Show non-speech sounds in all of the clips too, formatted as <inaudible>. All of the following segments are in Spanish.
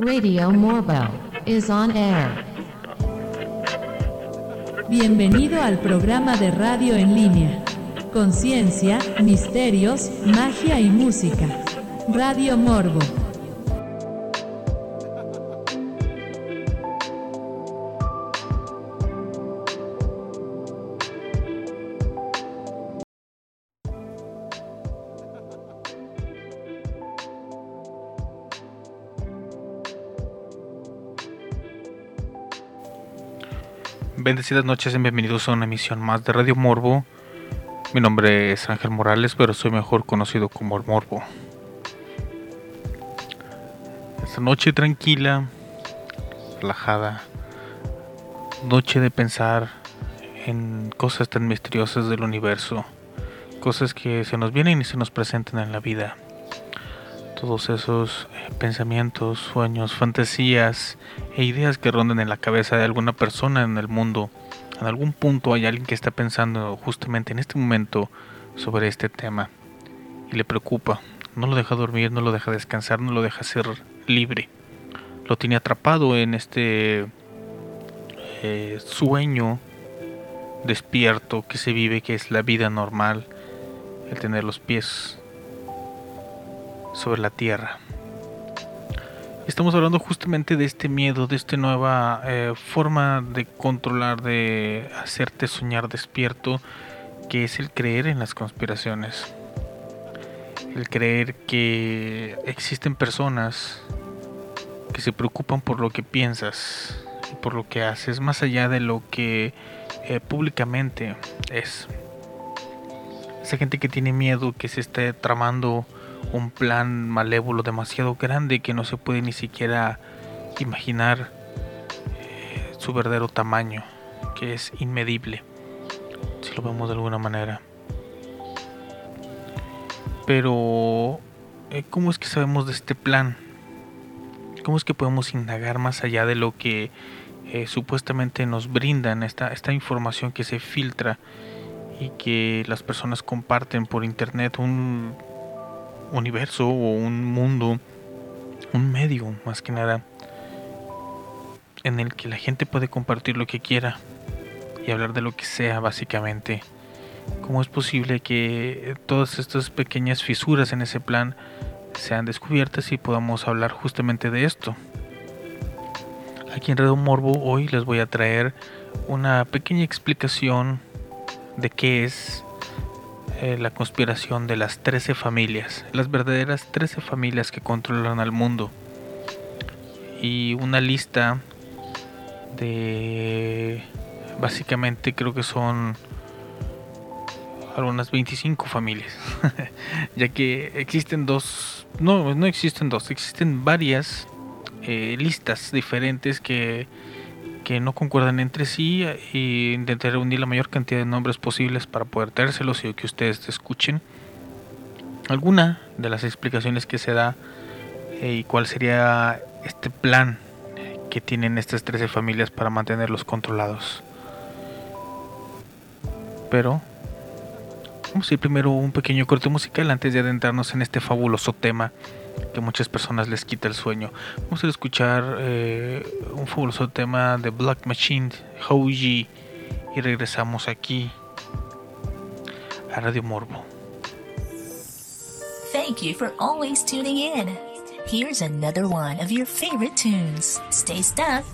Radio Morbo is on air. Bienvenido al programa de radio en línea. Conciencia, misterios, magia y música. Radio Morbo. Bendecidas noches y bienvenidos a una emisión más de Radio Morbo. Mi nombre es Ángel Morales, pero soy mejor conocido como el Morbo. Esta noche tranquila, relajada, noche de pensar en cosas tan misteriosas del universo, cosas que se nos vienen y se nos presentan en la vida. Todos esos eh, pensamientos, sueños, fantasías e ideas que rondan en la cabeza de alguna persona en el mundo. En algún punto hay alguien que está pensando justamente en este momento sobre este tema y le preocupa. No lo deja dormir, no lo deja descansar, no lo deja ser libre. Lo tiene atrapado en este eh, sueño despierto que se vive, que es la vida normal, el tener los pies sobre la tierra. Estamos hablando justamente de este miedo, de esta nueva eh, forma de controlar, de hacerte soñar despierto, que es el creer en las conspiraciones. El creer que existen personas que se preocupan por lo que piensas y por lo que haces, más allá de lo que eh, públicamente es. Esa gente que tiene miedo, que se esté tramando un plan malévolo demasiado grande que no se puede ni siquiera imaginar eh, su verdadero tamaño, que es inmedible, si lo vemos de alguna manera. Pero, eh, ¿cómo es que sabemos de este plan? ¿Cómo es que podemos indagar más allá de lo que eh, supuestamente nos brindan esta, esta información que se filtra y que las personas comparten por internet? Un, universo o un mundo, un medio más que nada, en el que la gente puede compartir lo que quiera y hablar de lo que sea básicamente. ¿Cómo es posible que todas estas pequeñas fisuras en ese plan sean descubiertas y podamos hablar justamente de esto? Aquí en Redo Morbo hoy les voy a traer una pequeña explicación de qué es eh, la conspiración de las 13 familias, las verdaderas 13 familias que controlan al mundo. Y una lista de básicamente creo que son algunas 25 familias, <laughs> ya que existen dos, no, no existen dos, existen varias eh, listas diferentes que que no concuerdan entre sí e intentar reunir la mayor cantidad de nombres posibles para poder traérselos y que ustedes escuchen alguna de las explicaciones que se da eh, y cuál sería este plan que tienen estas 13 familias para mantenerlos controlados. Pero vamos a ir primero un pequeño corte musical antes de adentrarnos en este fabuloso tema que muchas personas les quita el sueño. Vamos a escuchar eh, un fabuloso tema de Black Machine, Houji, y regresamos aquí a Radio Morbo. Thank you for always tuning in. Here's another one of your favorite tunes. Stay stuck.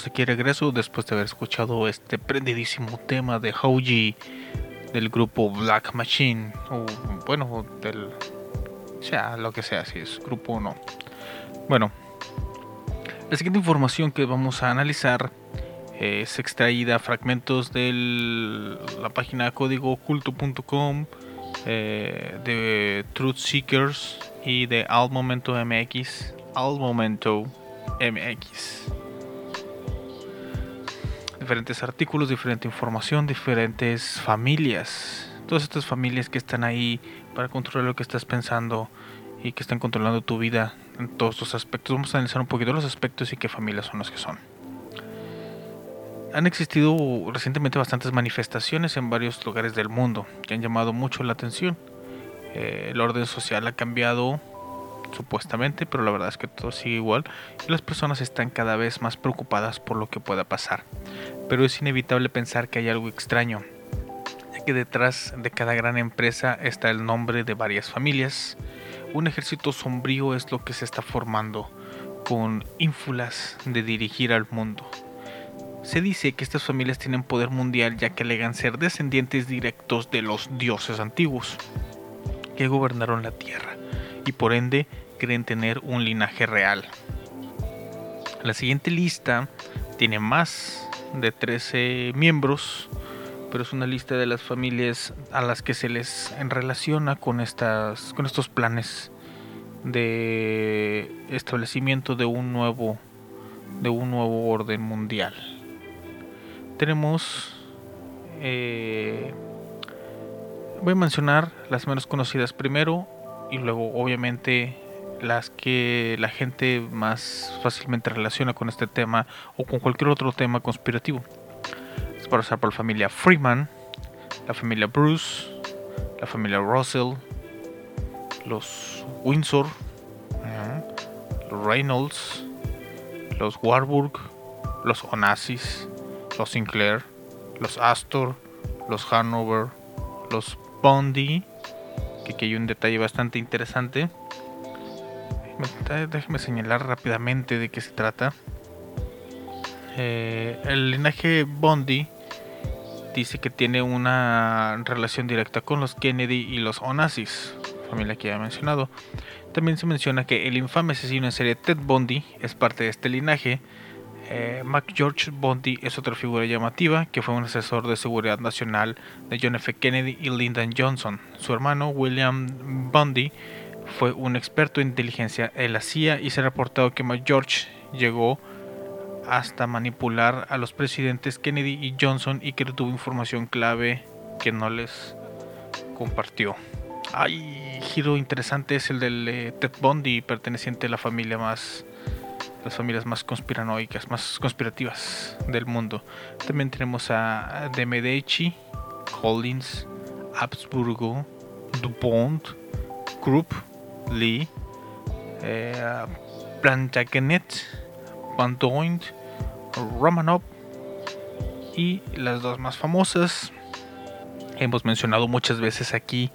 Estamos aquí regreso después de haber escuchado este prendidísimo tema de Hoji del grupo Black Machine. O bueno, del. sea, lo que sea, si es grupo o no. Bueno, la siguiente información que vamos a analizar es extraída fragmentos de la página códigooculto.com, eh, de Truth Seekers y de Al Momento MX. Al Momento MX diferentes artículos, diferente información, diferentes familias. Todas estas familias que están ahí para controlar lo que estás pensando y que están controlando tu vida en todos los aspectos. Vamos a analizar un poquito los aspectos y qué familias son las que son. Han existido recientemente bastantes manifestaciones en varios lugares del mundo que han llamado mucho la atención. Eh, el orden social ha cambiado supuestamente, pero la verdad es que todo sigue igual y las personas están cada vez más preocupadas por lo que pueda pasar. Pero es inevitable pensar que hay algo extraño, ya que detrás de cada gran empresa está el nombre de varias familias. Un ejército sombrío es lo que se está formando, con ínfulas de dirigir al mundo. Se dice que estas familias tienen poder mundial ya que alegan ser descendientes directos de los dioses antiguos, que gobernaron la tierra, y por ende creen tener un linaje real. La siguiente lista tiene más de 13 miembros, pero es una lista de las familias a las que se les relaciona con, estas, con estos planes de establecimiento de un nuevo de un nuevo orden mundial. Tenemos eh, voy a mencionar las menos conocidas primero y luego obviamente las que la gente más fácilmente relaciona con este tema o con cualquier otro tema conspirativo. Es para usar por la familia Freeman, la familia Bruce, la familia Russell, los Windsor, los Reynolds, los Warburg, los Onassis, los Sinclair, los Astor, los Hanover, los Bondi, que hay un detalle bastante interesante. Déjeme señalar rápidamente de qué se trata. Eh, el linaje Bondi dice que tiene una relación directa con los Kennedy y los Onassis, familia que ya he mencionado. También se menciona que el infame asesino en serie Ted Bundy es parte de este linaje. Eh, Mac George Bundy es otra figura llamativa que fue un asesor de seguridad nacional de John F. Kennedy y Lyndon Johnson. Su hermano William Bundy fue un experto en inteligencia en la CIA y se ha reportado que Mac George llegó hasta manipular a los presidentes Kennedy y Johnson y que tuvo información clave que no les compartió. Hay giro interesante es el del eh, Ted Bundy, perteneciente a la familia más las familias más conspiranoicas, más conspirativas del mundo. También tenemos a de Medici, Collins, Habsburgo, DuPont, Krupp, Lee, eh, Plantagenet, Van Doint, Romanov y las dos más famosas. Hemos mencionado muchas veces aquí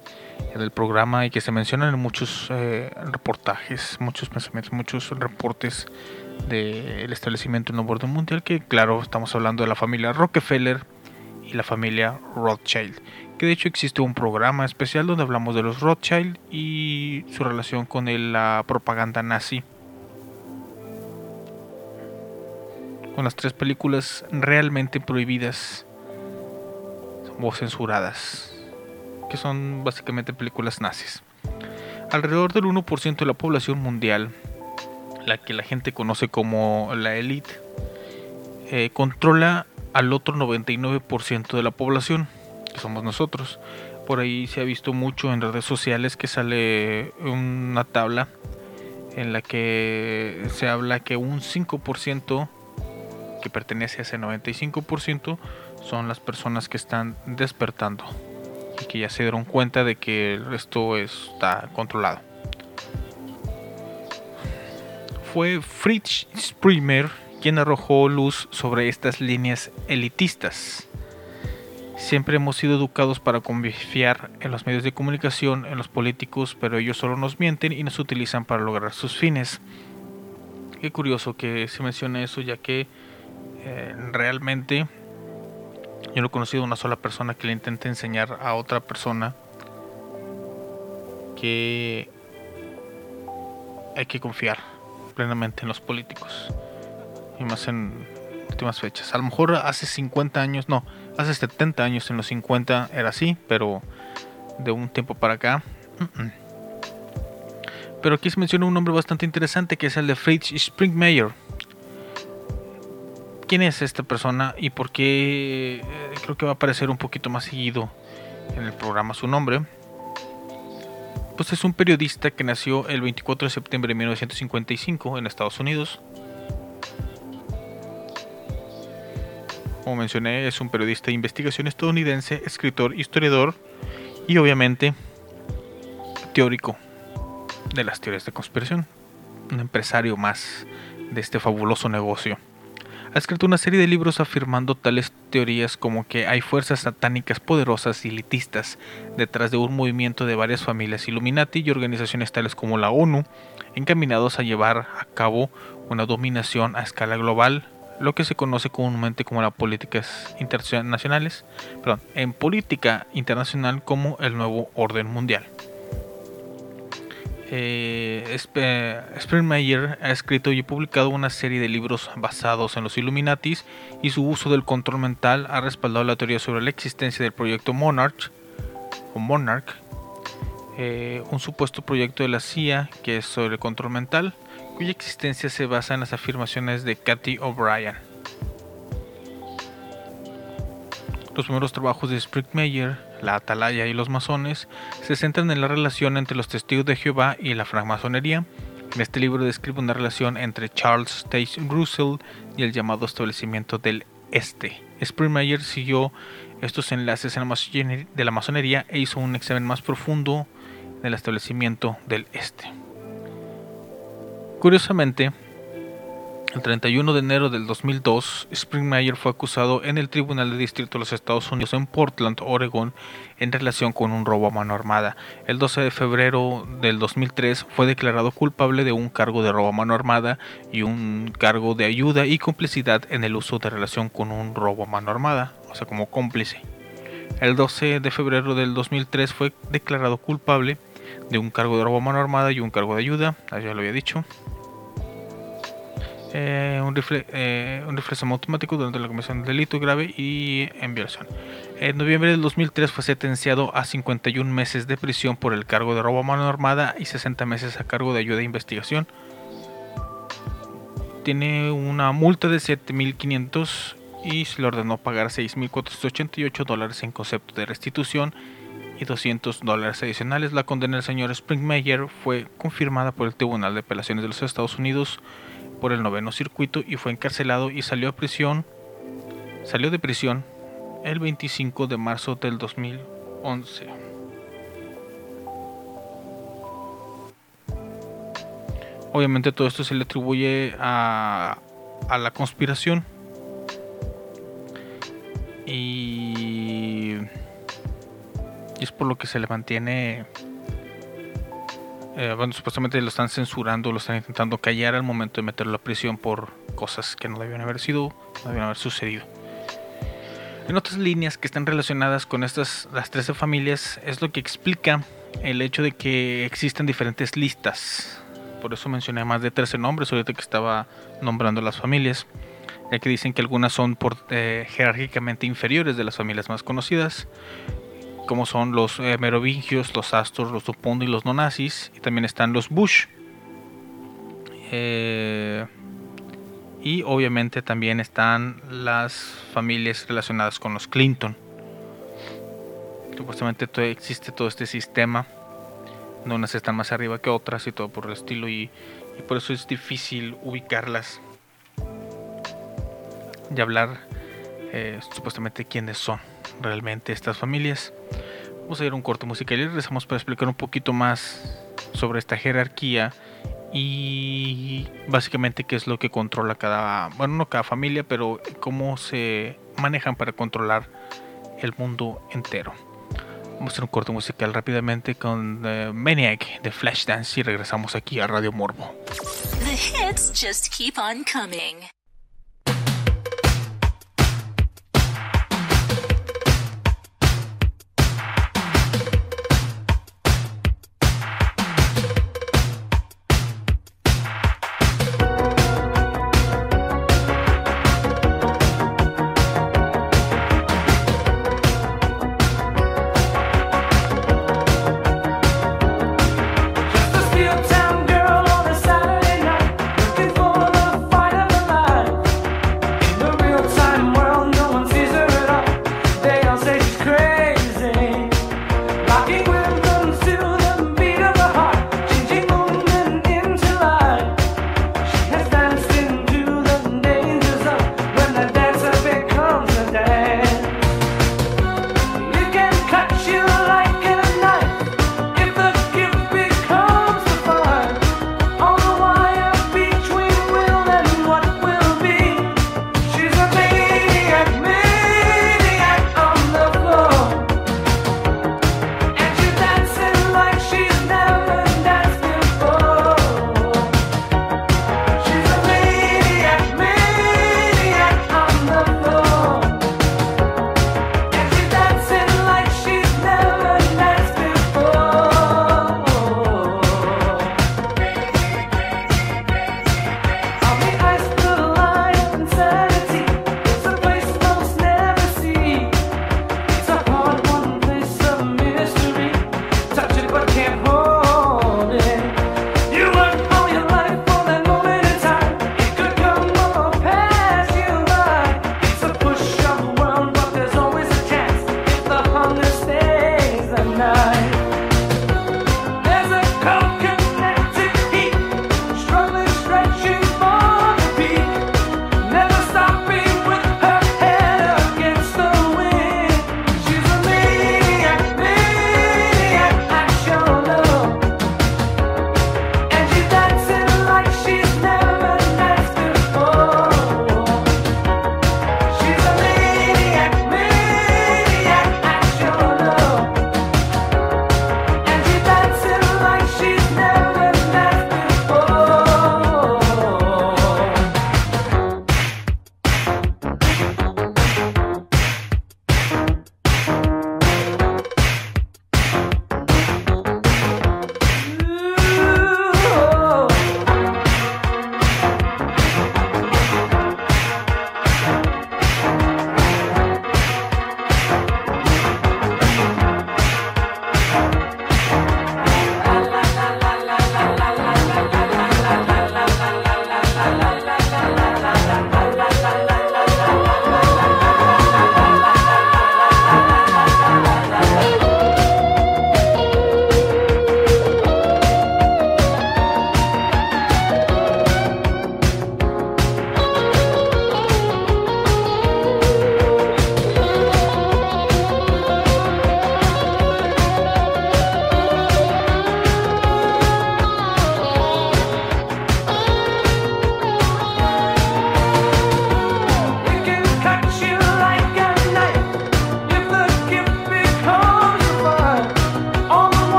en el programa y que se mencionan en muchos eh, reportajes, muchos pensamientos, muchos reportes del establecimiento de un orden mundial, que claro, estamos hablando de la familia Rockefeller y la familia Rothschild, que de hecho existe un programa especial donde hablamos de los Rothschild y su relación con la propaganda nazi. Con las tres películas realmente prohibidas o censuradas que son básicamente películas nazis. Alrededor del 1% de la población mundial, la que la gente conoce como la élite, eh, controla al otro 99% de la población, que somos nosotros. Por ahí se ha visto mucho en redes sociales que sale una tabla en la que se habla que un 5% que pertenece a ese 95% son las personas que están despertando y que ya se dieron cuenta de que esto está controlado. Fue Fritz Springer quien arrojó luz sobre estas líneas elitistas. Siempre hemos sido educados para confiar en los medios de comunicación, en los políticos, pero ellos solo nos mienten y nos utilizan para lograr sus fines. Qué curioso que se mencione eso, ya que eh, realmente yo no he conocido una sola persona que le intente enseñar a otra persona que hay que confiar plenamente en los políticos. Y más en últimas fechas. A lo mejor hace 50 años, no, hace 70 años en los 50 era así, pero de un tiempo para acá. Pero aquí se menciona un nombre bastante interesante que es el de Fritz Springmeier quién es esta persona y por qué eh, creo que va a aparecer un poquito más seguido en el programa su nombre. Pues es un periodista que nació el 24 de septiembre de 1955 en Estados Unidos. Como mencioné, es un periodista de investigación estadounidense, escritor, historiador y obviamente teórico de las teorías de conspiración. Un empresario más de este fabuloso negocio ha escrito una serie de libros afirmando tales teorías como que hay fuerzas satánicas poderosas y elitistas detrás de un movimiento de varias familias Illuminati y organizaciones tales como la ONU, encaminados a llevar a cabo una dominación a escala global, lo que se conoce comúnmente como las políticas internacionales, perdón, en política internacional como el nuevo orden mundial. Eh, Springmeyer ha escrito y publicado una serie de libros basados en los Illuminatis y su uso del control mental ha respaldado la teoría sobre la existencia del proyecto Monarch, o Monarch eh, un supuesto proyecto de la CIA que es sobre el control mental, cuya existencia se basa en las afirmaciones de Cathy O'Brien. Los primeros trabajos de Springmeyer la atalaya y los masones, se centran en la relación entre los testigos de Jehová y la francmasonería. Este libro describe una relación entre Charles Stage Russell y el llamado establecimiento del Este. Springmeyer siguió estos enlaces de la masonería e hizo un examen más profundo del establecimiento del Este. Curiosamente, el 31 de enero del 2002, Springmeyer fue acusado en el Tribunal de Distrito de los Estados Unidos en Portland, Oregon, en relación con un robo a mano armada. El 12 de febrero del 2003 fue declarado culpable de un cargo de robo a mano armada y un cargo de ayuda y complicidad en el uso de relación con un robo a mano armada, o sea, como cómplice. El 12 de febrero del 2003 fue declarado culpable de un cargo de robo a mano armada y un cargo de ayuda, ya lo había dicho. Eh, un, rifle, eh, un rifle automático durante la comisión de delito grave y en violación. En noviembre del 2003 fue sentenciado a 51 meses de prisión por el cargo de robo a mano armada y 60 meses a cargo de ayuda de investigación. Tiene una multa de 7.500 y se le ordenó pagar 6.488 dólares en concepto de restitución y 200 dólares adicionales. La condena del señor Springmeyer fue confirmada por el Tribunal de Apelaciones de los Estados Unidos por el noveno circuito y fue encarcelado y salió a prisión. Salió de prisión el 25 de marzo del 2011. Obviamente todo esto se le atribuye a, a la conspiración. Y, y es por lo que se le mantiene eh, bueno, supuestamente lo están censurando, lo están intentando callar al momento de meterlo a prisión por cosas que no debían haber sido, no debían haber sucedido. En otras líneas que están relacionadas con estas, las 13 familias, es lo que explica el hecho de que existen diferentes listas. Por eso mencioné más de 13 nombres ahorita que estaba nombrando las familias, ya que dicen que algunas son por, eh, jerárquicamente inferiores de las familias más conocidas como son los eh, merovingios, los astros, los Dupondo y los no nazis. Y también están los Bush. Eh, y obviamente también están las familias relacionadas con los Clinton. Supuestamente existe todo este sistema. Unas están más arriba que otras y todo por el estilo. Y, por eso es difícil ubicarlas. Y hablar eh, supuestamente quiénes son realmente estas familias. Vamos a ir a un corto musical y regresamos para explicar un poquito más sobre esta jerarquía y básicamente qué es lo que controla cada, bueno, no cada familia, pero cómo se manejan para controlar el mundo entero. Vamos a hacer un corto musical rápidamente con uh, Maniac de Flashdance y regresamos aquí a Radio Morbo. The hits just keep on coming.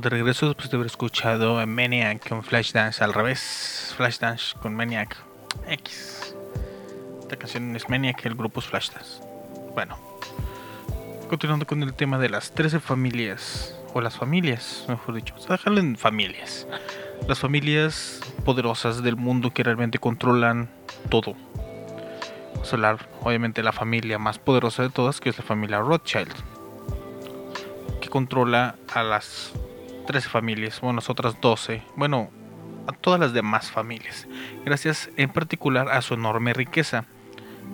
De regreso después de haber escuchado Maniac con Flashdance al revés. Flashdance con Maniac X. Esta canción es Maniac, el grupo es Flashdance. Bueno, continuando con el tema de las 13 familias, o las familias, mejor dicho. Dejarlo en familias. Las familias poderosas del mundo que realmente controlan todo. Vamos a hablar, obviamente, la familia más poderosa de todas, que es la familia Rothschild que controla a las 13 familias, bueno, las otras 12, bueno, a todas las demás familias, gracias en particular a su enorme riqueza,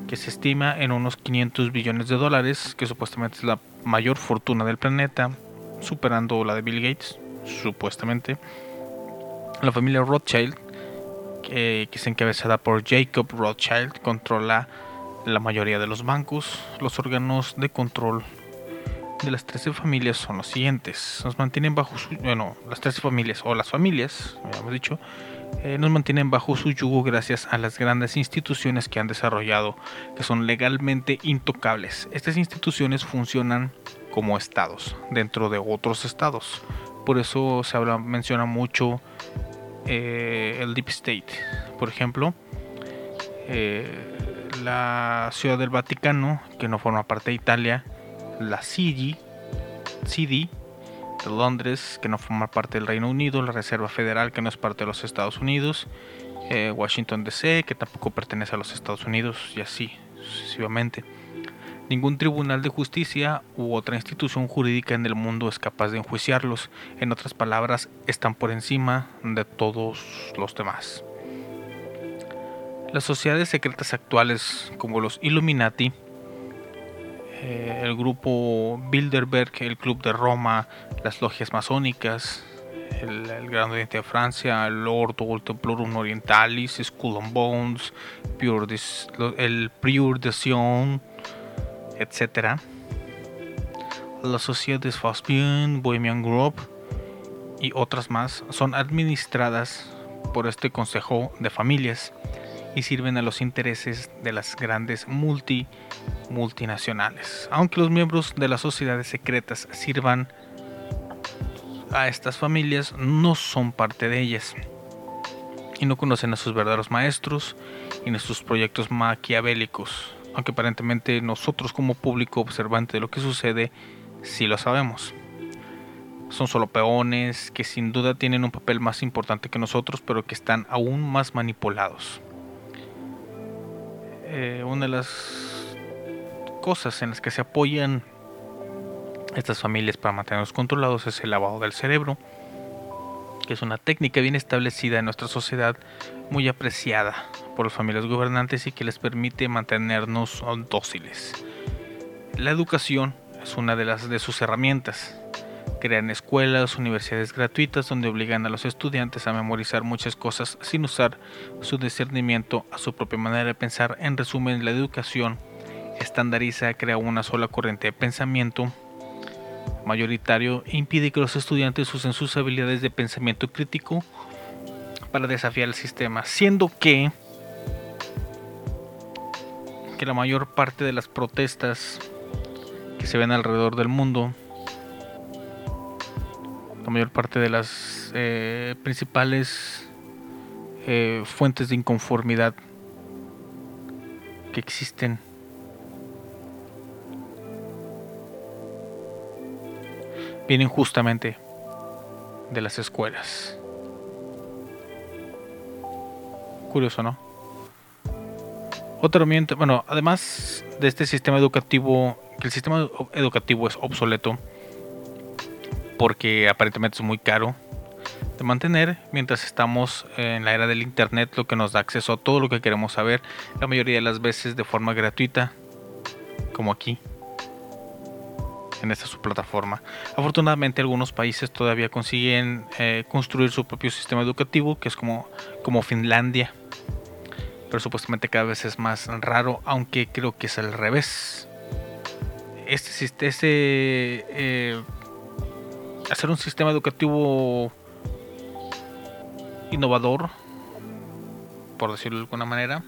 que se estima en unos 500 billones de dólares, que supuestamente es la mayor fortuna del planeta, superando la de Bill Gates, supuestamente. La familia Rothschild, que, que es encabezada por Jacob Rothschild, controla la mayoría de los bancos, los órganos de control de las 13 familias son los siguientes. Nos mantienen bajo su... Bueno, las 13 familias o las familias, ya hemos dicho, eh, nos mantienen bajo su yugo gracias a las grandes instituciones que han desarrollado, que son legalmente intocables. Estas instituciones funcionan como estados dentro de otros estados. Por eso se habla, menciona mucho eh, el Deep State. Por ejemplo, eh, la Ciudad del Vaticano, que no forma parte de Italia, la CD, de Londres, que no forma parte del Reino Unido, la Reserva Federal, que no es parte de los Estados Unidos, eh, Washington DC, que tampoco pertenece a los Estados Unidos, y así sucesivamente. Ningún tribunal de justicia u otra institución jurídica en el mundo es capaz de enjuiciarlos. En otras palabras, están por encima de todos los demás. Las sociedades secretas actuales, como los Illuminati, eh, el grupo Bilderberg, el Club de Roma, las logias masónicas, el, el Gran Oriente de Francia, el Ordo Templorum Orientalis, Skull and Bones, Pure el Pure de Sion, etc. La Sociedad des Faustien, Bohemian Group y otras más son administradas por este Consejo de Familias y sirven a los intereses de las grandes multi multinacionales. Aunque los miembros de las sociedades secretas sirvan a estas familias, no son parte de ellas y no conocen a sus verdaderos maestros y ni sus proyectos maquiavélicos, aunque aparentemente nosotros como público observante de lo que sucede sí lo sabemos. Son solo peones que sin duda tienen un papel más importante que nosotros, pero que están aún más manipulados. Eh, una de las cosas en las que se apoyan estas familias para mantenerlos controlados es el lavado del cerebro, que es una técnica bien establecida en nuestra sociedad, muy apreciada por las familias gobernantes y que les permite mantenernos dóciles. La educación es una de las de sus herramientas. Crean escuelas, universidades gratuitas donde obligan a los estudiantes a memorizar muchas cosas sin usar su discernimiento a su propia manera de pensar. En resumen, la educación estandariza, crea una sola corriente de pensamiento mayoritario e impide que los estudiantes usen sus habilidades de pensamiento crítico para desafiar el sistema, siendo que que la mayor parte de las protestas que se ven alrededor del mundo, la mayor parte de las eh, principales eh, fuentes de inconformidad que existen vienen justamente de las escuelas. Curioso, ¿no? Otra herramienta, bueno, además de este sistema educativo, que el sistema edu- educativo es obsoleto porque aparentemente es muy caro de mantener mientras estamos en la era del internet, lo que nos da acceso a todo lo que queremos saber, la mayoría de las veces de forma gratuita, como aquí en esta su plataforma. Afortunadamente algunos países todavía consiguen eh, construir su propio sistema educativo, que es como, como Finlandia. Pero supuestamente cada vez es más raro, aunque creo que es al revés. Este, este eh, hacer un sistema educativo innovador, por decirlo de alguna manera.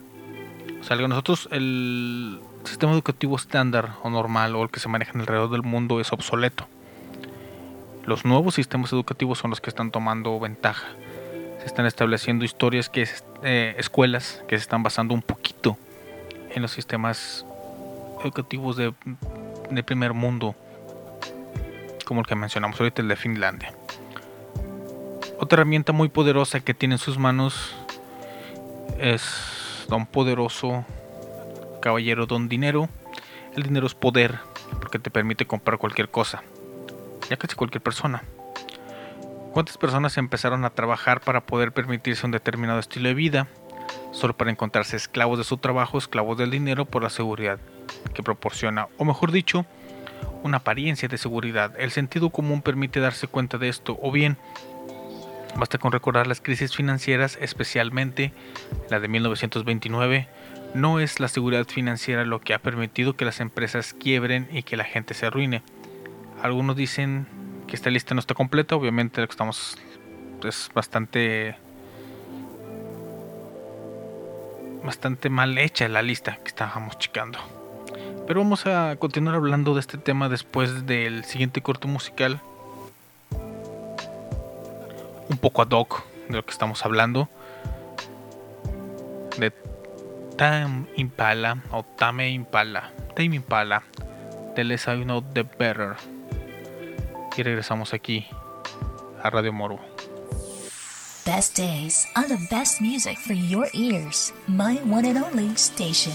O sea, nosotros el sistema educativo estándar o normal o el que se maneja en alrededor del mundo es obsoleto. Los nuevos sistemas educativos son los que están tomando ventaja. Se están estableciendo historias que eh, escuelas que se están basando un poquito en los sistemas educativos de primer mundo, como el que mencionamos ahorita, el de Finlandia. Otra herramienta muy poderosa que tiene en sus manos es Don Poderoso Caballero Don Dinero. El dinero es poder porque te permite comprar cualquier cosa, ya casi cualquier persona. ¿Cuántas personas empezaron a trabajar para poder permitirse un determinado estilo de vida? Solo para encontrarse esclavos de su trabajo, esclavos del dinero por la seguridad que proporciona, o mejor dicho, una apariencia de seguridad. El sentido común permite darse cuenta de esto, o bien basta con recordar las crisis financieras, especialmente la de 1929, no es la seguridad financiera lo que ha permitido que las empresas quiebren y que la gente se arruine. Algunos dicen que esta lista no está completa, obviamente estamos es bastante bastante mal hecha la lista que estábamos checando. Pero vamos a continuar hablando de este tema después del siguiente corto musical. Un poco ad hoc de lo que estamos hablando. De Time Impala o Tame Impala. Time Impala. The Less I Know The Better. Y regresamos aquí a Radio Morbo. Best days on the best music for your ears. My one and only station.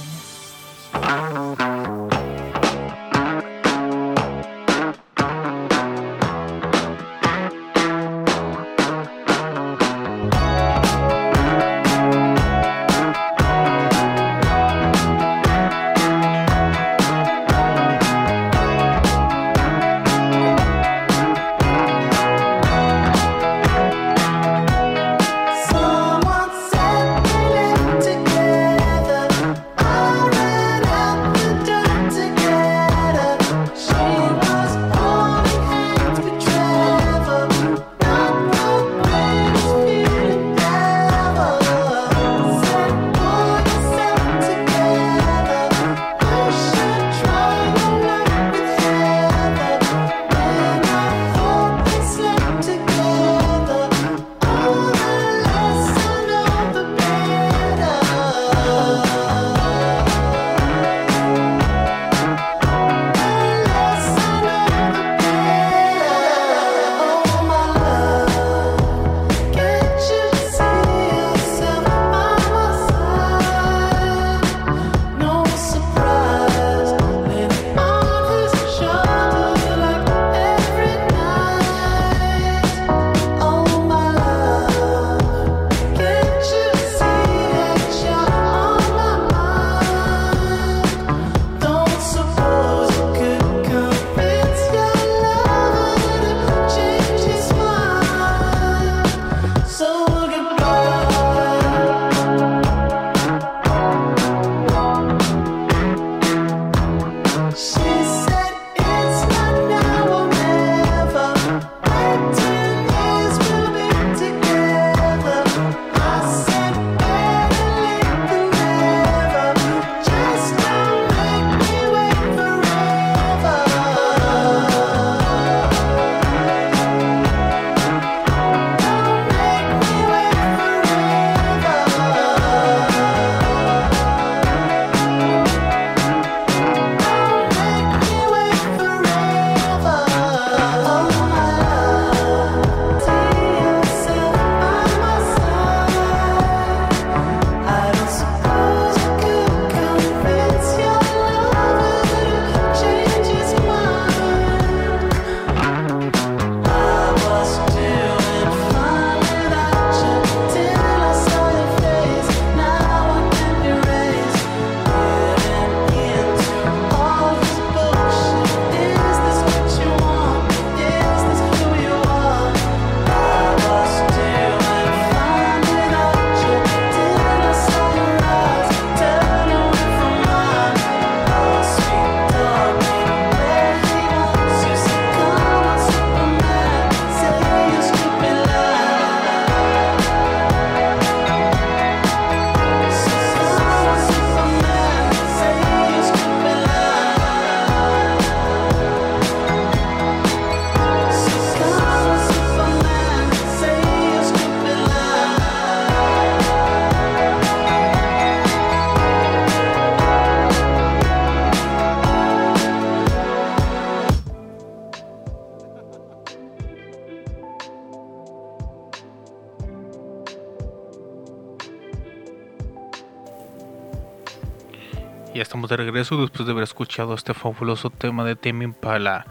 Ya estamos de regreso después de haber escuchado este fabuloso tema de Tame Impala,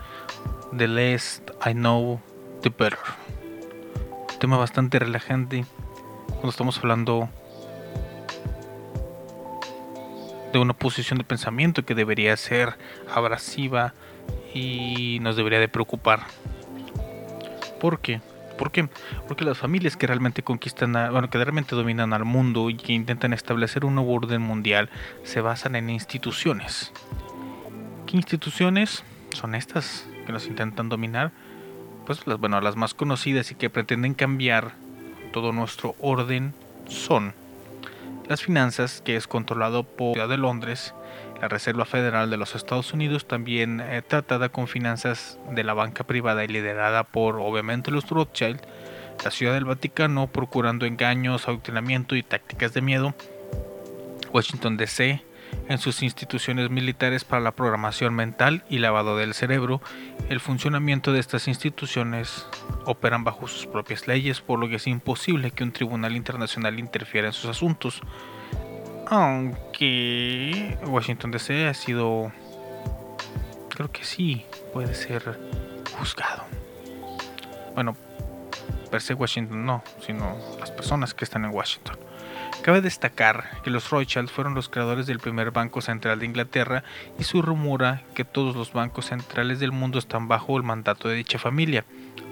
The Less I Know, The Better. Tema bastante relajante cuando estamos hablando de una posición de pensamiento que debería ser abrasiva y nos debería de preocupar. ¿Por qué? ¿Por qué? Porque las familias que realmente conquistan, bueno, que realmente dominan al mundo y que intentan establecer un nuevo orden mundial se basan en instituciones. ¿Qué instituciones son estas que nos intentan dominar? Pues las, bueno, las más conocidas y que pretenden cambiar todo nuestro orden son las finanzas, que es controlado por la Ciudad de Londres, la Reserva Federal de los Estados Unidos, también eh, tratada con finanzas de la banca privada y liderada por obviamente los Rothschild, la Ciudad del Vaticano procurando engaños, adoctrinamiento y tácticas de miedo, Washington DC en sus instituciones militares para la programación mental y lavado del cerebro, el funcionamiento de estas instituciones operan bajo sus propias leyes, por lo que es imposible que un tribunal internacional interfiera en sus asuntos aunque Washington DC ha sido, creo que sí, puede ser juzgado. Bueno, per se Washington no, sino las personas que están en Washington. Cabe destacar que los Rothschild fueron los creadores del primer banco central de Inglaterra y se rumora que todos los bancos centrales del mundo están bajo el mandato de dicha familia,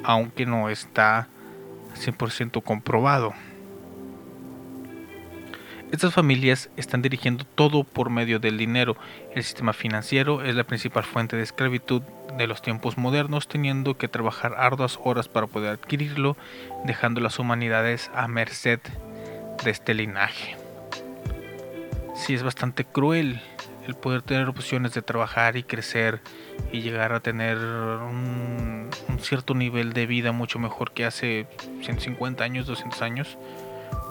aunque no está 100% comprobado. Estas familias están dirigiendo todo por medio del dinero. El sistema financiero es la principal fuente de esclavitud de los tiempos modernos, teniendo que trabajar arduas horas para poder adquirirlo, dejando las humanidades a merced de este linaje. Sí es bastante cruel el poder tener opciones de trabajar y crecer y llegar a tener un, un cierto nivel de vida mucho mejor que hace 150 años, 200 años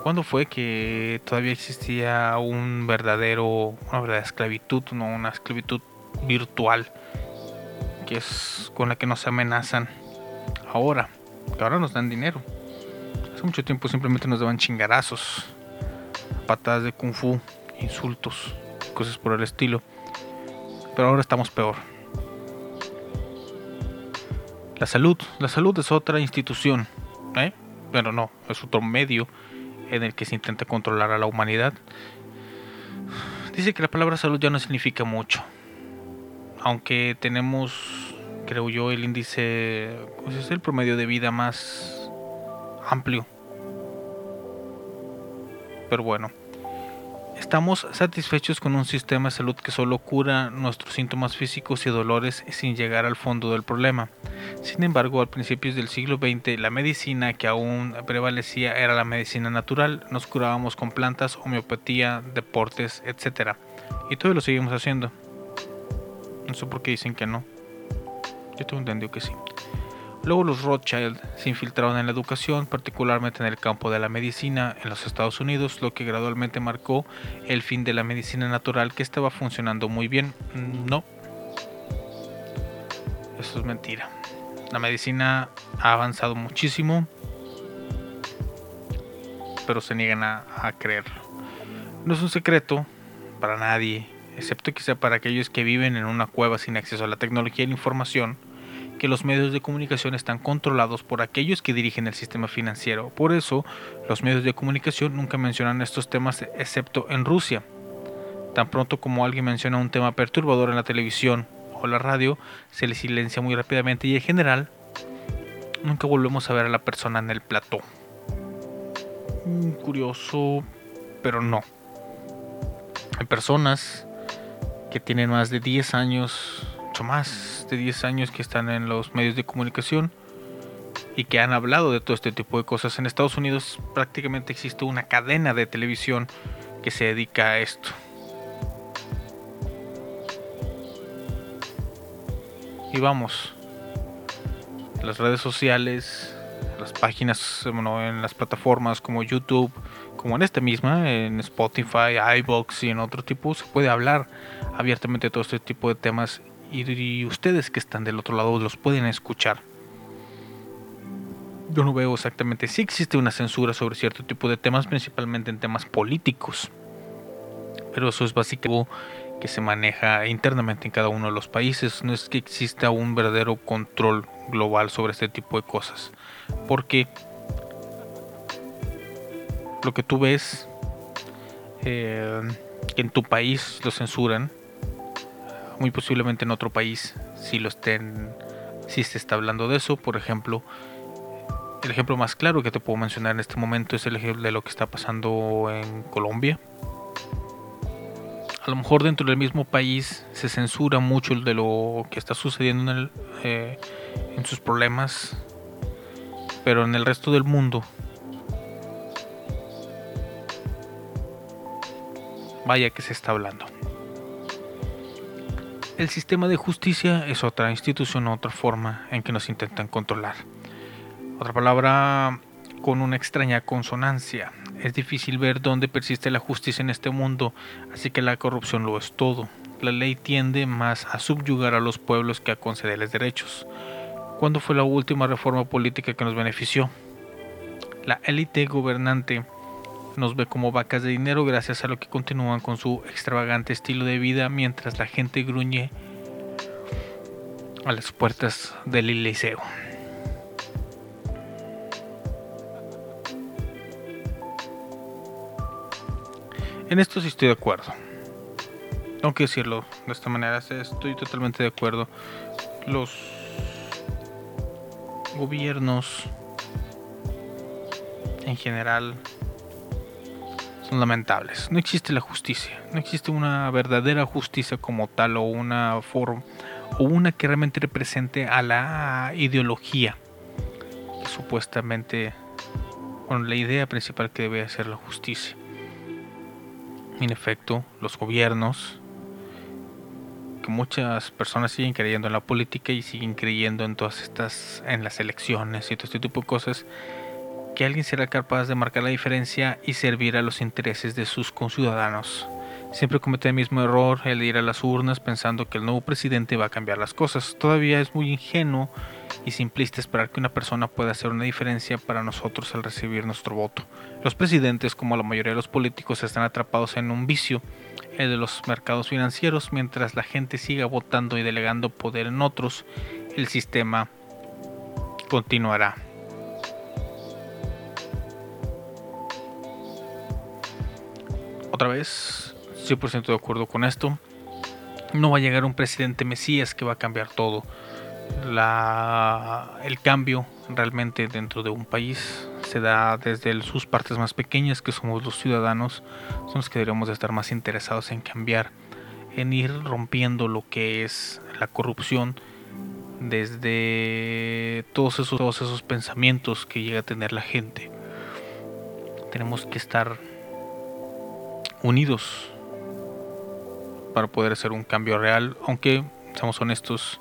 ¿Cuándo fue que todavía existía un verdadero, una verdadera esclavitud, no una esclavitud virtual, que es con la que nos amenazan ahora, que ahora nos dan dinero? Hace mucho tiempo simplemente nos daban chingarazos, patadas de kung fu, insultos, cosas por el estilo. Pero ahora estamos peor. La salud, la salud es otra institución, ¿eh? pero no, es otro medio en el que se intenta controlar a la humanidad. Dice que la palabra salud ya no significa mucho, aunque tenemos, creo yo, el índice, pues es el promedio de vida más amplio. Pero bueno. Estamos satisfechos con un sistema de salud que solo cura nuestros síntomas físicos y dolores sin llegar al fondo del problema. Sin embargo, a principios del siglo XX, la medicina que aún prevalecía era la medicina natural. Nos curábamos con plantas, homeopatía, deportes, etc. Y todo lo seguimos haciendo. No sé por qué dicen que no. Yo tengo entendido que sí. Luego los Rothschild se infiltraron en la educación, particularmente en el campo de la medicina en los Estados Unidos, lo que gradualmente marcó el fin de la medicina natural que estaba funcionando muy bien. No, eso es mentira. La medicina ha avanzado muchísimo, pero se niegan a, creerlo. No es un secreto para nadie, excepto quizá para aquellos que viven en una cueva sin acceso a la tecnología y la información, que los medios de comunicación están controlados por aquellos que dirigen el sistema financiero. Por eso, los medios de comunicación nunca mencionan estos temas excepto en Rusia. Tan pronto como alguien menciona un tema perturbador en la televisión o la radio, se le silencia muy rápidamente y en general nunca volvemos a ver a la persona en el plató. Mm, curioso, pero no. Hay personas que tienen más de 10 años más de 10 años que están en los medios de comunicación y que han hablado de todo este tipo de cosas. En Estados Unidos prácticamente existe una cadena de televisión que se dedica a esto. Y vamos, las redes sociales, las páginas, en las plataformas como YouTube, como en esta misma, en Spotify, iBox y en otro tipo, se puede hablar abiertamente de todo este tipo de temas y, ustedes que están del otro lado los pueden escuchar. Yo no veo exactamente si existe una censura sobre cierto tipo de temas, principalmente en temas políticos. Pero eso es básicamente que se maneja internamente en cada uno de los países. No es que exista un verdadero control global sobre este tipo de cosas. Porque lo que tú ves eh, en tu país lo censuran, muy posiblemente en otro país si lo estén, si se está hablando de eso, por ejemplo, el ejemplo más claro que te puedo mencionar en este momento es el ejemplo de lo que está pasando en Colombia. A lo mejor dentro del mismo país se censura mucho de lo que está sucediendo en, eh, en sus problemas, pero en el resto del mundo vaya que se está hablando. El sistema de justicia es otra institución, otra forma en que nos intentan controlar. Otra palabra con una extraña consonancia. Es difícil ver dónde persiste la justicia en este mundo, así que la corrupción lo es todo. La ley tiende más a subyugar a los pueblos que a concederles derechos. ¿Cuándo fue la última reforma política que nos benefició? La élite gobernante nos ve como vacas de dinero gracias a lo que continúan con su extravagante estilo de vida mientras la gente gruñe a las puertas del liceo. En esto sí estoy de acuerdo. Tengo que decirlo de esta manera. Estoy totalmente de acuerdo. Los gobiernos en general son lamentables. No existe la justicia. No existe una verdadera justicia como tal o una forma o una que realmente represente a la ideología supuestamente bueno, la idea principal que debe ser la justicia. En efecto, los gobiernos, que muchas personas siguen creyendo en la política y siguen creyendo en todas estas, en las elecciones y este tipo de cosas, que alguien será capaz de marcar la diferencia y servir a los intereses de sus conciudadanos. Siempre comete el mismo error, el ir a las urnas pensando que el nuevo presidente va a cambiar las cosas. Todavía es muy ingenuo y simplista esperar que una persona pueda hacer una diferencia para nosotros al recibir nuestro voto. Los presidentes, como la mayoría de los políticos, están atrapados en un vicio, el de los mercados financieros, mientras la gente siga votando y delegando poder en otros, el sistema continuará. Otra vez, 100% de acuerdo con esto. No va a llegar un presidente Mesías que va a cambiar todo. La, el cambio realmente dentro de un país se da desde sus partes más pequeñas, que somos los ciudadanos, son los que deberíamos de estar más interesados en cambiar, en ir rompiendo lo que es la corrupción desde todos esos, todos esos pensamientos que llega a tener la gente. Tenemos que estar unidos para poder hacer un cambio real, aunque seamos honestos,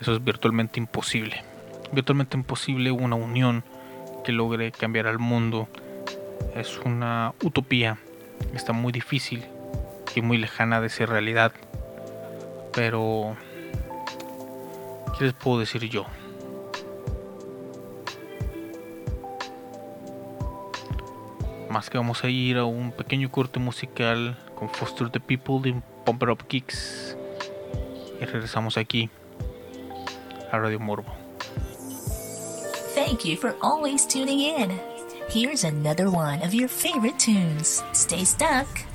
eso es virtualmente imposible. Virtualmente imposible una unión que logre cambiar al mundo. Es una utopía, está muy difícil y muy lejana de ser realidad. Pero, ¿qué les puedo decir yo? Más que vamos a ir a un pequeño corte musical con Foster the People de Pump Up Kicks. Y regresamos aquí a Radio Morbo. Thank you for always tuning in. Here's another one of your favorite tunes. Stay stuck.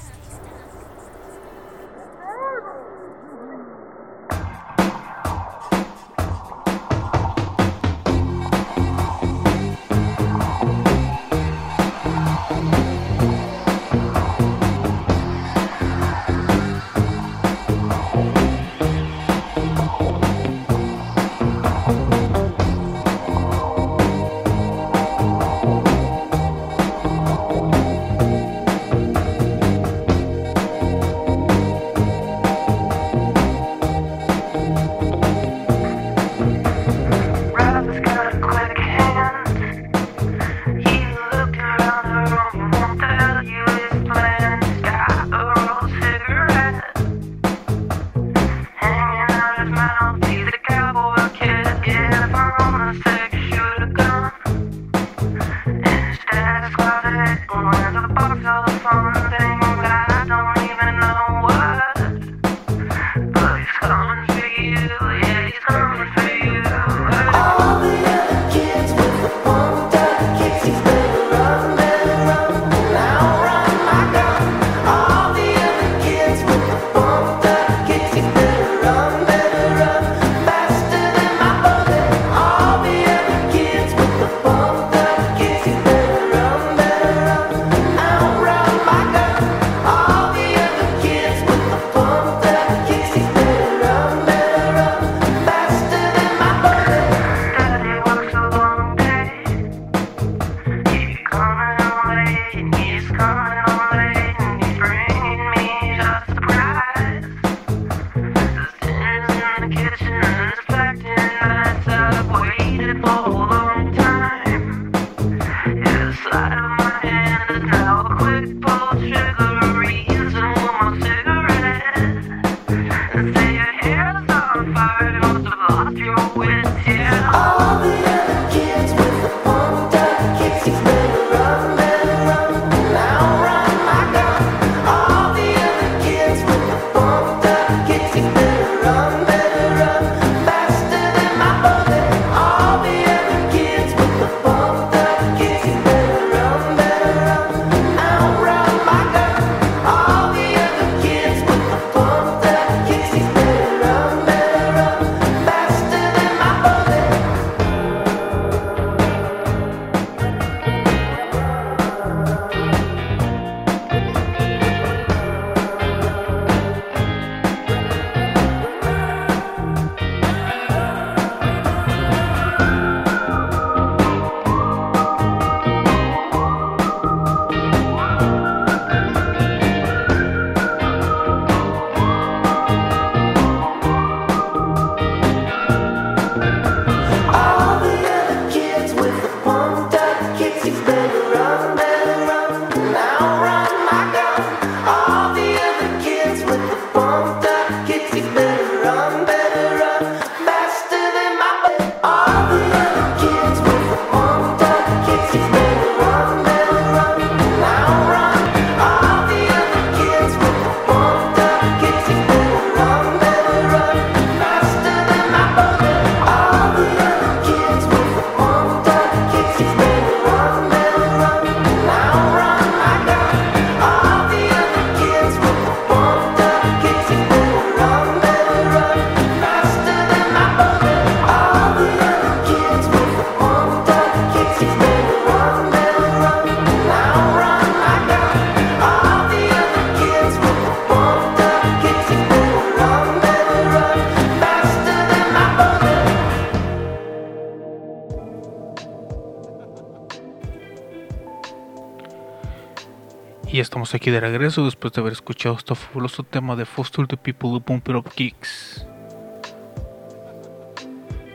Aquí de regreso después de haber escuchado este fabuloso tema de Foster the People who Pump It Up Kicks.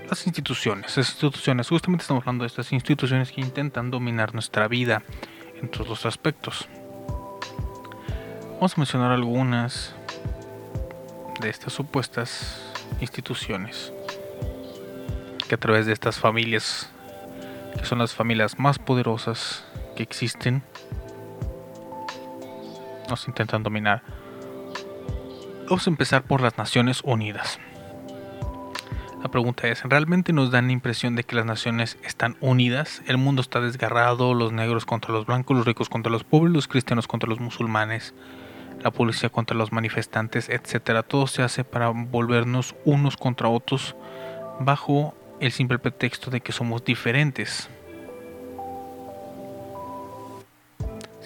Las instituciones, las instituciones, justamente estamos hablando de estas instituciones que intentan dominar nuestra vida en todos los aspectos. Vamos a mencionar algunas de estas supuestas instituciones que a través de estas familias, que son las familias más poderosas que existen, nos intentan dominar. Vamos a empezar por las Naciones Unidas. La pregunta es, ¿realmente nos dan la impresión de que las naciones están unidas? El mundo está desgarrado, los negros contra los blancos, los ricos contra los pobres, los cristianos contra los musulmanes, la policía contra los manifestantes, etcétera. Todo se hace para volvernos unos contra otros bajo el simple pretexto de que somos diferentes.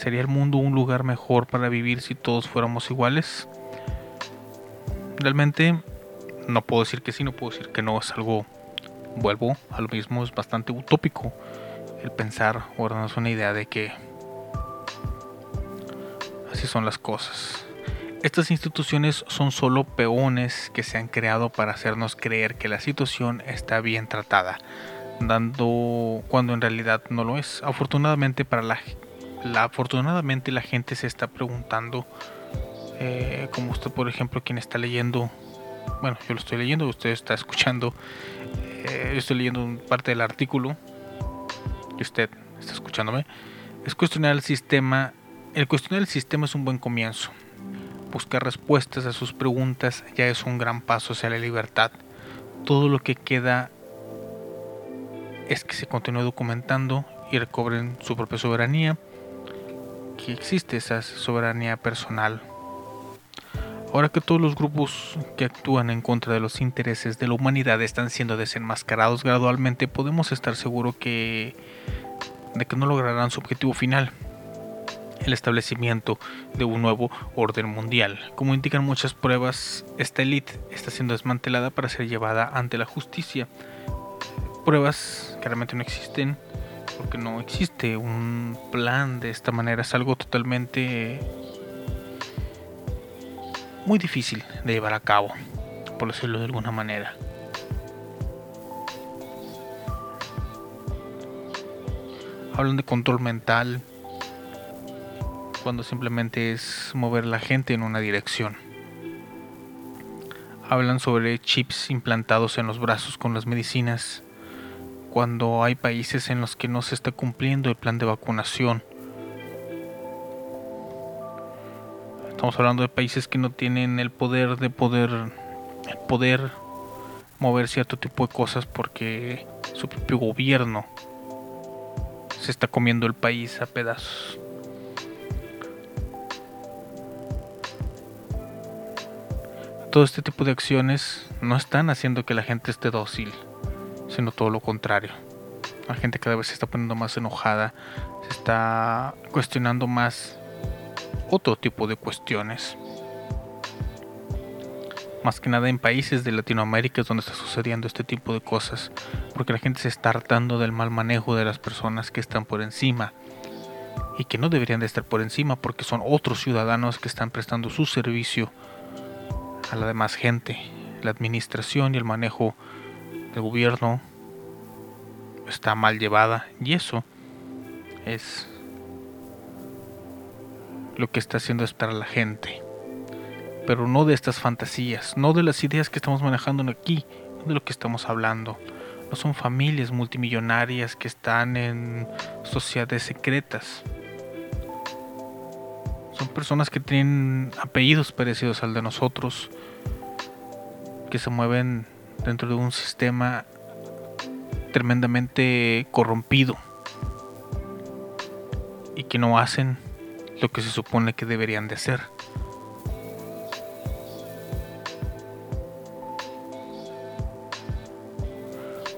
¿Sería el mundo un lugar mejor para vivir si todos fuéramos iguales? Realmente no puedo decir que sí, no puedo decir que no, es algo, vuelvo a lo mismo, es bastante utópico el pensar o darnos una idea de que así son las cosas. Estas instituciones son solo peones que se han creado para hacernos creer que la situación está bien tratada, dando cuando en realidad no lo es. Afortunadamente para la la, afortunadamente la gente se está preguntando, eh, como usted por ejemplo quien está leyendo, bueno yo lo estoy leyendo, usted está escuchando, eh, estoy leyendo parte del artículo y usted está escuchándome, es cuestionar el sistema, el cuestionar el sistema es un buen comienzo, buscar respuestas a sus preguntas ya es un gran paso hacia la libertad, todo lo que queda es que se continúe documentando y recobren su propia soberanía que existe esa soberanía personal. Ahora que todos los grupos que actúan en contra de los intereses de la humanidad están siendo desenmascarados gradualmente, podemos estar seguros que de que no lograrán su objetivo final, el establecimiento de un nuevo orden mundial. Como indican muchas pruebas, esta élite está siendo desmantelada para ser llevada ante la justicia. Pruebas que realmente no existen porque no existe un plan de esta manera, es algo totalmente muy difícil de llevar a cabo, por decirlo de alguna manera. Hablan de control mental cuando simplemente es mover la gente en una dirección. Hablan sobre chips implantados en los brazos con las medicinas cuando hay países en los que no se está cumpliendo el plan de vacunación. Estamos hablando de países que no tienen el poder de poder el poder mover cierto tipo de cosas porque su propio gobierno se está comiendo el país a pedazos. Todo este tipo de acciones no están haciendo que la gente esté dócil sino todo lo contrario. La gente cada vez se está poniendo más enojada, se está cuestionando más otro tipo de cuestiones. Más que nada en países de Latinoamérica es donde está sucediendo este tipo de cosas, porque la gente se está hartando del mal manejo de las personas que están por encima y que no deberían de estar por encima porque son otros ciudadanos que están prestando su servicio a la demás gente. La administración y el manejo el gobierno está mal llevada y eso es lo que está haciendo esperar a la gente. Pero no de estas fantasías, no de las ideas que estamos manejando aquí, de lo que estamos hablando. No son familias multimillonarias que están en sociedades secretas. Son personas que tienen apellidos parecidos al de nosotros, que se mueven dentro de un sistema tremendamente corrompido y que no hacen lo que se supone que deberían de hacer.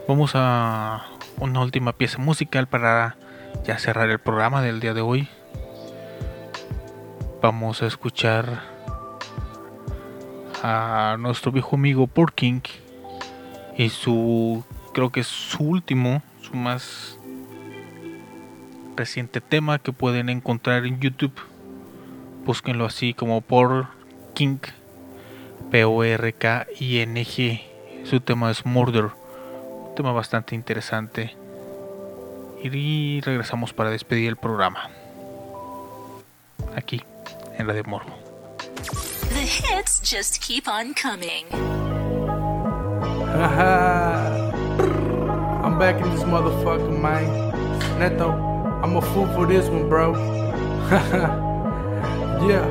Vamos a una última pieza musical para ya cerrar el programa del día de hoy. Vamos a escuchar a nuestro viejo amigo Porking y su, creo que es su último, su más reciente tema que pueden encontrar en YouTube. Búsquenlo así como por King, P-O-R-K-I-N-G. Su tema es Murder. Un tema bastante interesante. Y regresamos para despedir el programa. Aquí, en la de Morbo. The hits just keep on coming. Back in this motherfucker, man. Neto, I'm a fool for this one, bro. <laughs> yeah.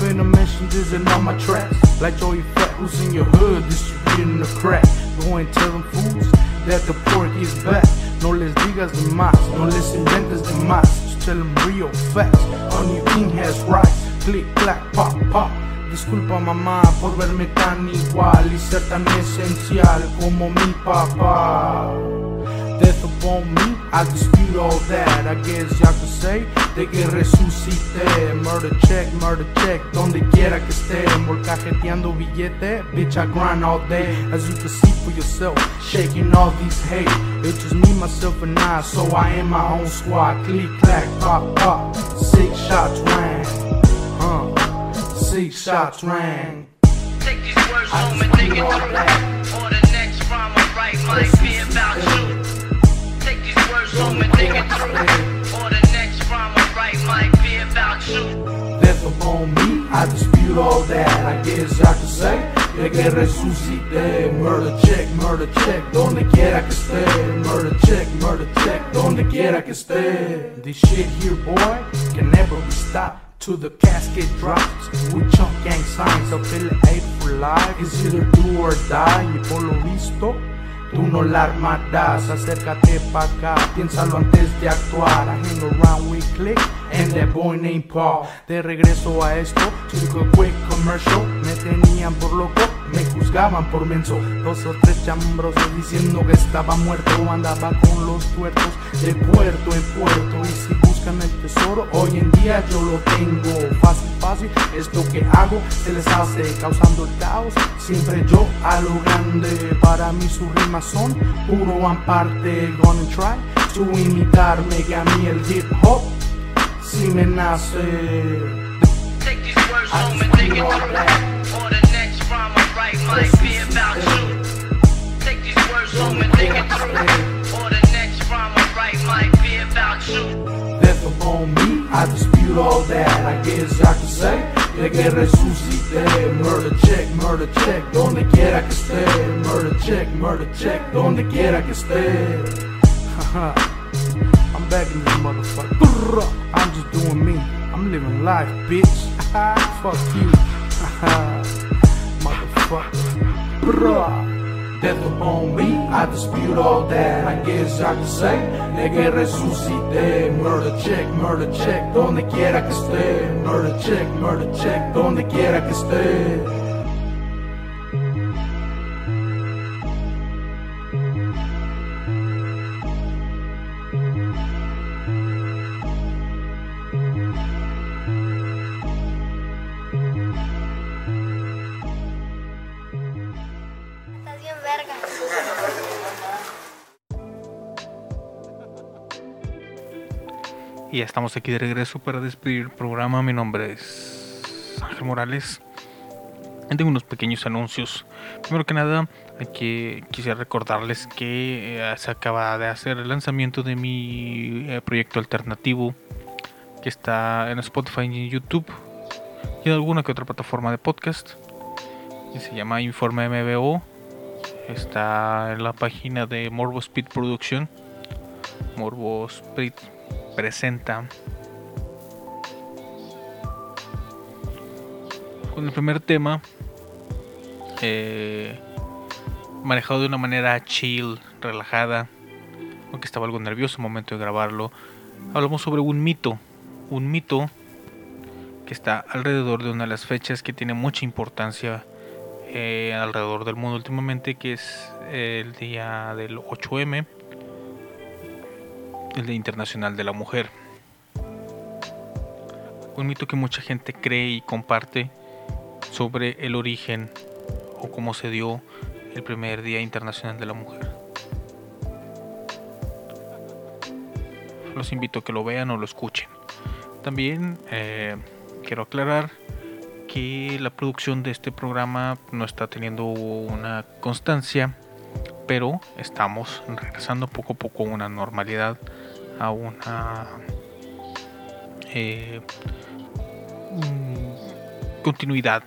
Been to mention this in all my tracks. Like all Joey Fat, who's in your hood, distributing the crack. Go and tell them fools that the pork is back. No les digas de más, no les inventes de más. Just tell them real facts. King has rights. Click, clack, pop, pop. Disculpa mamá por verme tan igual y ser tan esencial como mi papá. Upon me, I dispute all that. I guess y'all could say de que resucité. Murder check, murder check, donde quiera que esté. Molcajeteando billete, bitch, I grind all day. As you can see for yourself, shaking all these hate. It's just me, myself, and I, so I am my own squad. Click, clack, pop, pop. Six shots rang. Huh. Six shots rang. Take these words home and think it through. Or the next rhyme I write home and think it through. Or the next rhyme I write might be about you. Death upon me, I dispute all that. I guess I could say de que resucité. Murder check, murder check, donde quiera que esté. Murder check, murder check, donde quiera que esté. This shit here, boy, can never be stopped. To the casket drops with chunk gang signs affiliate for life. It's either do or die. Y por lo visto, Tú no la armarás, acércate pa' acá, piénsalo antes de actuar. I hang around with Click and that boy named Paul. De regreso a esto, chico quick commercial. Me tenían por loco, me juzgaban por menso. Dos o tres chambrosos diciendo que estaba muerto. Andaba con los tuertos de puerto en puerto. Y si buscan el tesoro, hoy en día yo lo tengo. Fácil, fácil, esto que hago se les hace, causando el caos. Siempre yo a lo grande. Para mí sus rimas son puro amparte. Gonna try to imitarme, que a mí el hip hop si me nace. Might be about you. Take these words home and think it through. Or the next rhyme I write might be about you. Upon me, I dispute all that. I guess I could say de que resucité. Murder check, murder check, donde quiera que esté. Murder check, murder check, donde quiera que esté. I'm back in this motherfucker. I'm just doing me. I'm living life, bitch. <laughs> Fuck you. <laughs> Death upon me, I dispute all that. I guess I could say nigga, resucité. Murder check, murder check, donde quiera que esté. Murder check, murder check, donde quiera que esté. Y ya estamos aquí de regreso para despedir el programa. Mi nombre es Ángel Morales. Tengo unos pequeños anuncios. Primero que nada, aquí quisiera recordarles que eh, se acaba de hacer el lanzamiento de mi eh, proyecto alternativo que está en Spotify y en YouTube y en alguna que otra plataforma de podcast. Y se llama Informe MBO. Está en la página de Morbo Speed Production. Morbo Speed presenta con el primer tema eh, manejado de una manera chill, relajada, aunque estaba algo nervioso al momento de grabarlo. Hablamos sobre un mito, un mito que está alrededor de una de las fechas que tiene mucha importancia eh, alrededor del mundo últimamente, que es el día del 8M, el Día Internacional de la Mujer. Un mito que mucha gente cree y comparte sobre el origen o cómo se dio el primer Día Internacional de la Mujer. Los invito a que lo vean o lo escuchen. También eh, quiero aclarar que la producción de este programa no está teniendo una constancia, pero estamos regresando poco a poco a una normalidad, a una eh, mm, continuidad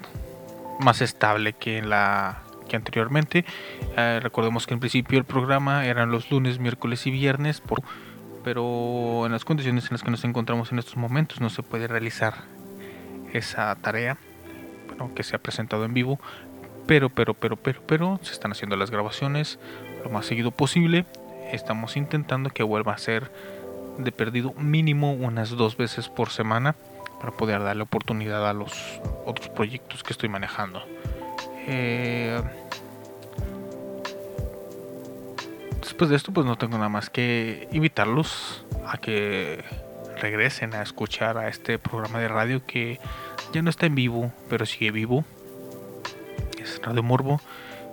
más estable que la que anteriormente. Eh, recordemos que en principio el programa eran los lunes, miércoles y viernes, por, pero en las condiciones en las que nos encontramos en estos momentos no se puede realizar esa tarea bueno, que se ha presentado en vivo. Pero, pero, pero, pero, pero, se están haciendo las grabaciones lo más seguido posible. Estamos intentando que vuelva a ser de perdido mínimo unas dos veces por semana para poder darle oportunidad a los otros proyectos que estoy manejando. Eh, después de esto, pues no tengo nada más que invitarlos a que regresen a escuchar a este programa de radio que ya no está en vivo, pero sigue vivo. Es Radio Morbo.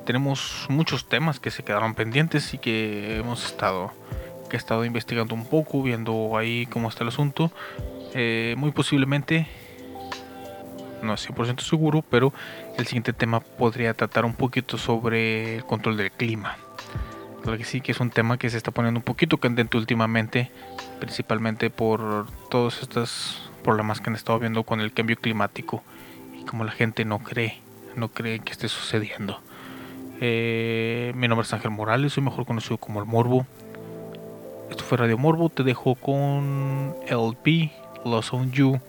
Tenemos muchos temas que se quedaron pendientes y que hemos estado que he estado investigando un poco, viendo ahí cómo está el asunto. Eh, muy posiblemente, no es 100% seguro, pero el siguiente tema podría tratar un poquito sobre el control del clima. Lo que sí que es un tema que se está poniendo un poquito candente últimamente, principalmente por todos estos problemas que han estado viendo con el cambio climático y como la gente no cree, no cree que esté sucediendo. Eh, mi nombre es Ángel Morales, soy mejor conocido como el Morbo. Esto fue Radio Morbo, te dejo con LP, Lost on You.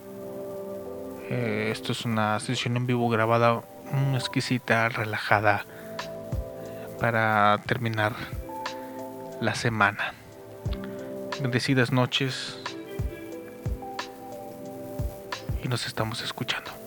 Eh, esto es una sesión en vivo grabada, mm, exquisita, relajada, para terminar la semana. Bendecidas noches y nos estamos escuchando.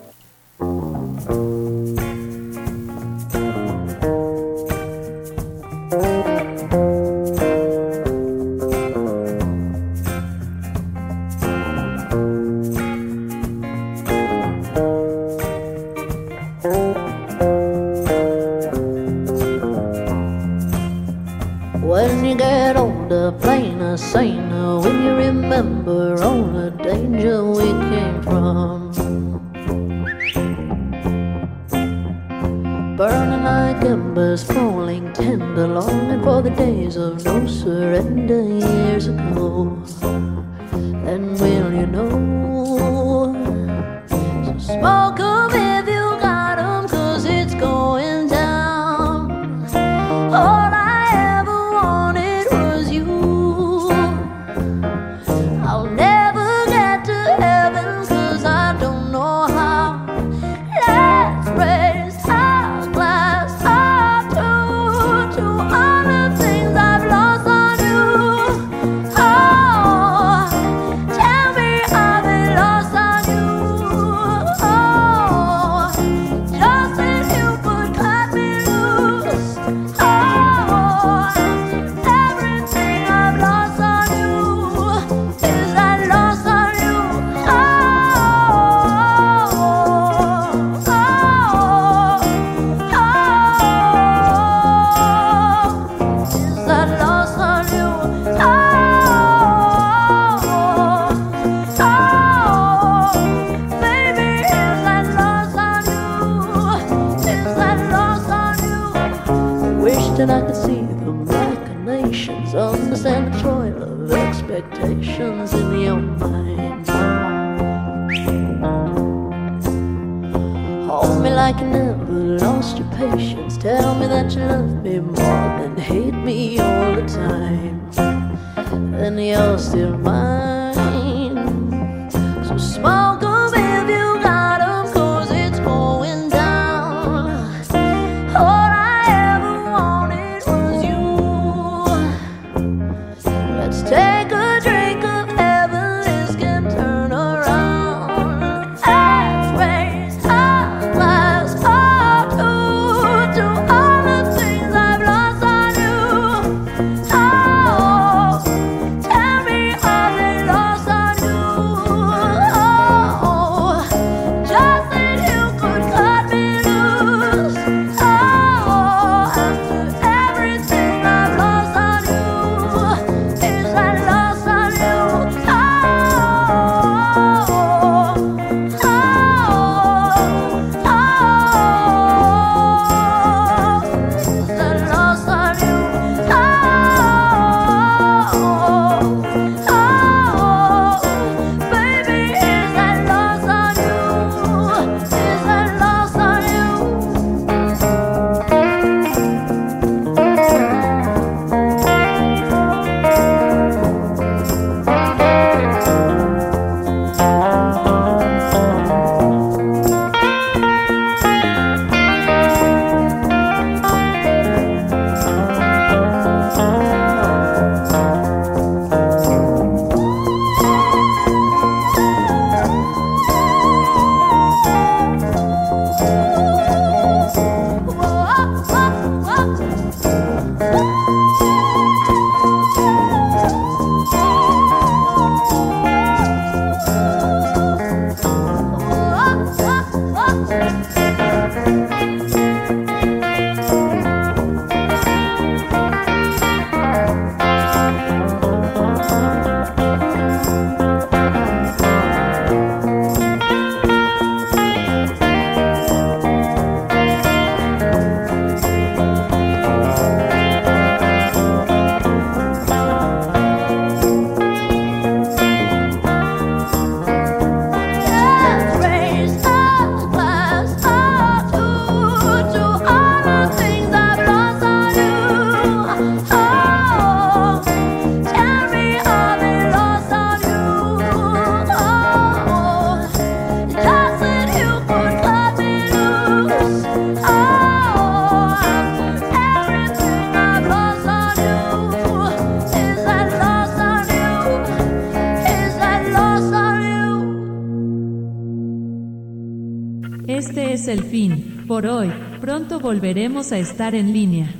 Por hoy, pronto volveremos a estar en línea.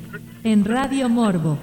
En Radio Morbo.